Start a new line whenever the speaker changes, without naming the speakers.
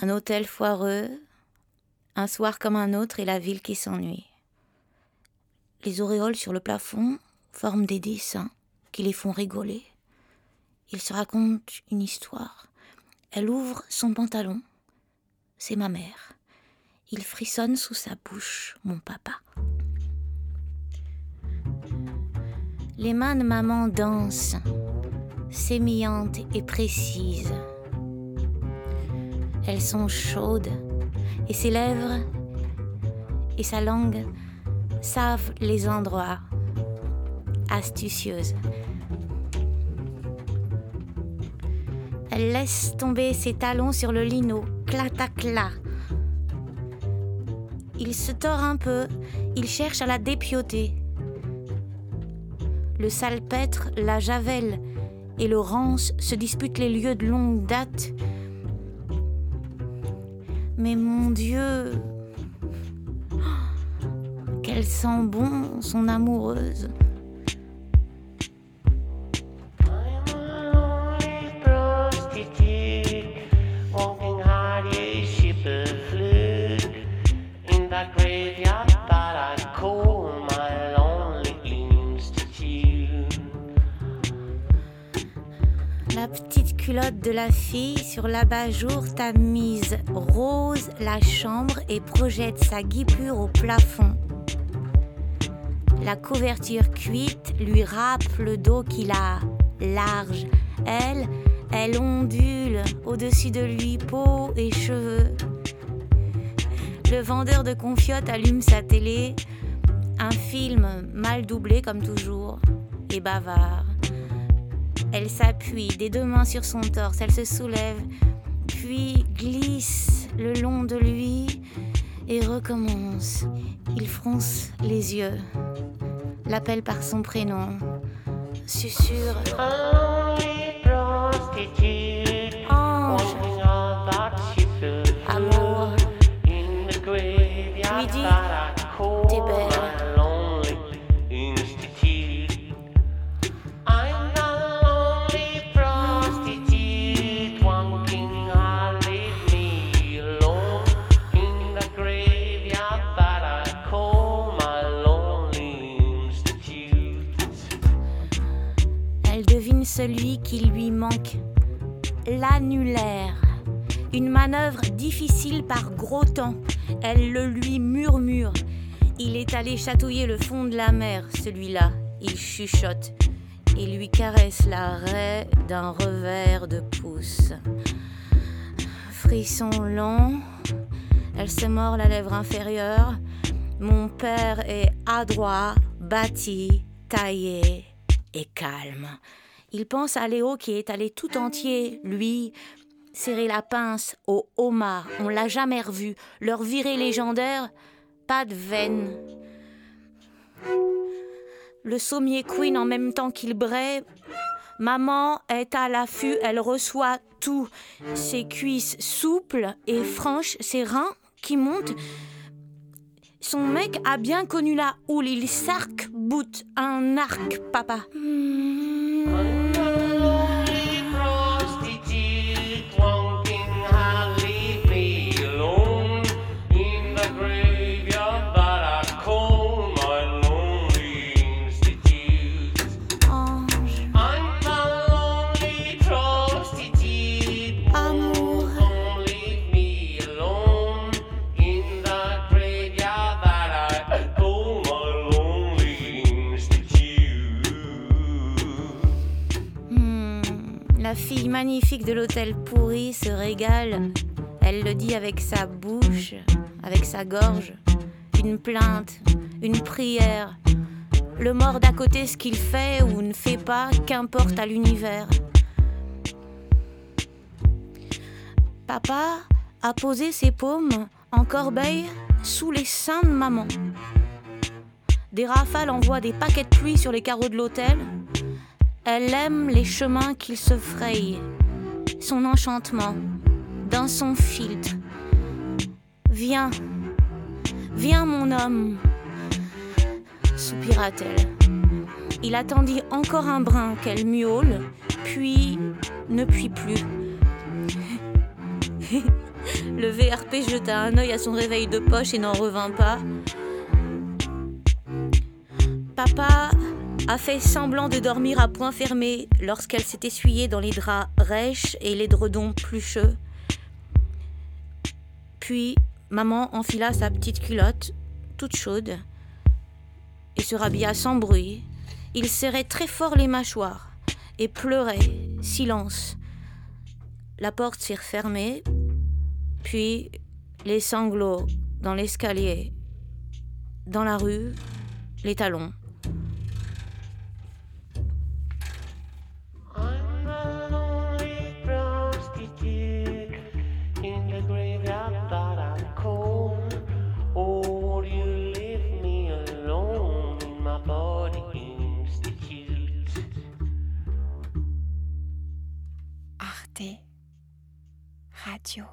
Un hôtel foireux, un soir comme un autre et la ville qui s'ennuie. Les auréoles sur le plafond forment des dessins qui les font rigoler. Ils se racontent une histoire. Elle ouvre son pantalon. C'est ma mère. Il frissonne sous sa bouche, mon papa. Les mains de maman dansent, sémillantes et précises. Elles sont chaudes et ses lèvres et sa langue savent les endroits astucieuses. Elle laisse tomber ses talons sur le lino, clatacla. Il se tord un peu, il cherche à la dépioter. Le salpêtre, la javel et le rance se disputent les lieux de longue date mais mon Dieu, qu'elle sent bon son amoureuse. De la fille sur l'abat-jour tamise rose la chambre et projette sa guipure au plafond. La couverture cuite lui râpe le dos qu'il a large. Elle, elle ondule au-dessus de lui, peau et cheveux. Le vendeur de confiottes allume sa télé. Un film mal doublé comme toujours et bavard. Elle s'appuie des deux mains sur son torse, elle se soulève, puis glisse le long de lui et recommence. Il fronce les yeux, l'appelle par son prénom, susurre. Amour, lui dit, t'es. Celui qui lui manque. L'annulaire. Une manœuvre difficile par gros temps. Elle le lui murmure. Il est allé chatouiller le fond de la mer, celui-là. Il chuchote et lui caresse la raie d'un revers de pouce. Frisson long, elle se mord la lèvre inférieure. Mon père est adroit, bâti, taillé et calme. Il pense à Léo qui est allé tout entier, lui, serrer la pince au homard. On l'a jamais revu. Leur virée légendaire, pas de veine. Le sommier queen en même temps qu'il braie. Maman est à l'affût, elle reçoit tout. Ses cuisses souples et franches, ses reins qui montent. Son mec a bien connu la houle, il s'arc-boute un arc, papa. Fille magnifique de l'hôtel pourri se régale. Elle le dit avec sa bouche, avec sa gorge. Une plainte, une prière. Le mort d'à côté, ce qu'il fait ou ne fait pas, qu'importe à l'univers. Papa a posé ses paumes en corbeille sous les seins de maman. Des rafales envoient des paquets de pluie sur les carreaux de l'hôtel. Elle aime les chemins qu'il se fraye, son enchantement, dans son filtre. Viens, viens mon homme, soupira-t-elle. Il attendit encore un brin qu'elle miaule, puis ne puis plus. Le VRP jeta un œil à son réveil de poche et n'en revint pas. Papa a fait semblant de dormir à point fermé lorsqu'elle s'est essuyée dans les draps rêches et les dredons plucheux. Puis maman enfila sa petite culotte, toute chaude, et se rhabilla sans bruit. Il serrait très fort les mâchoires et pleurait. Silence. La porte s'est refermée, puis les sanglots dans l'escalier, dans la rue, les talons.
radio.com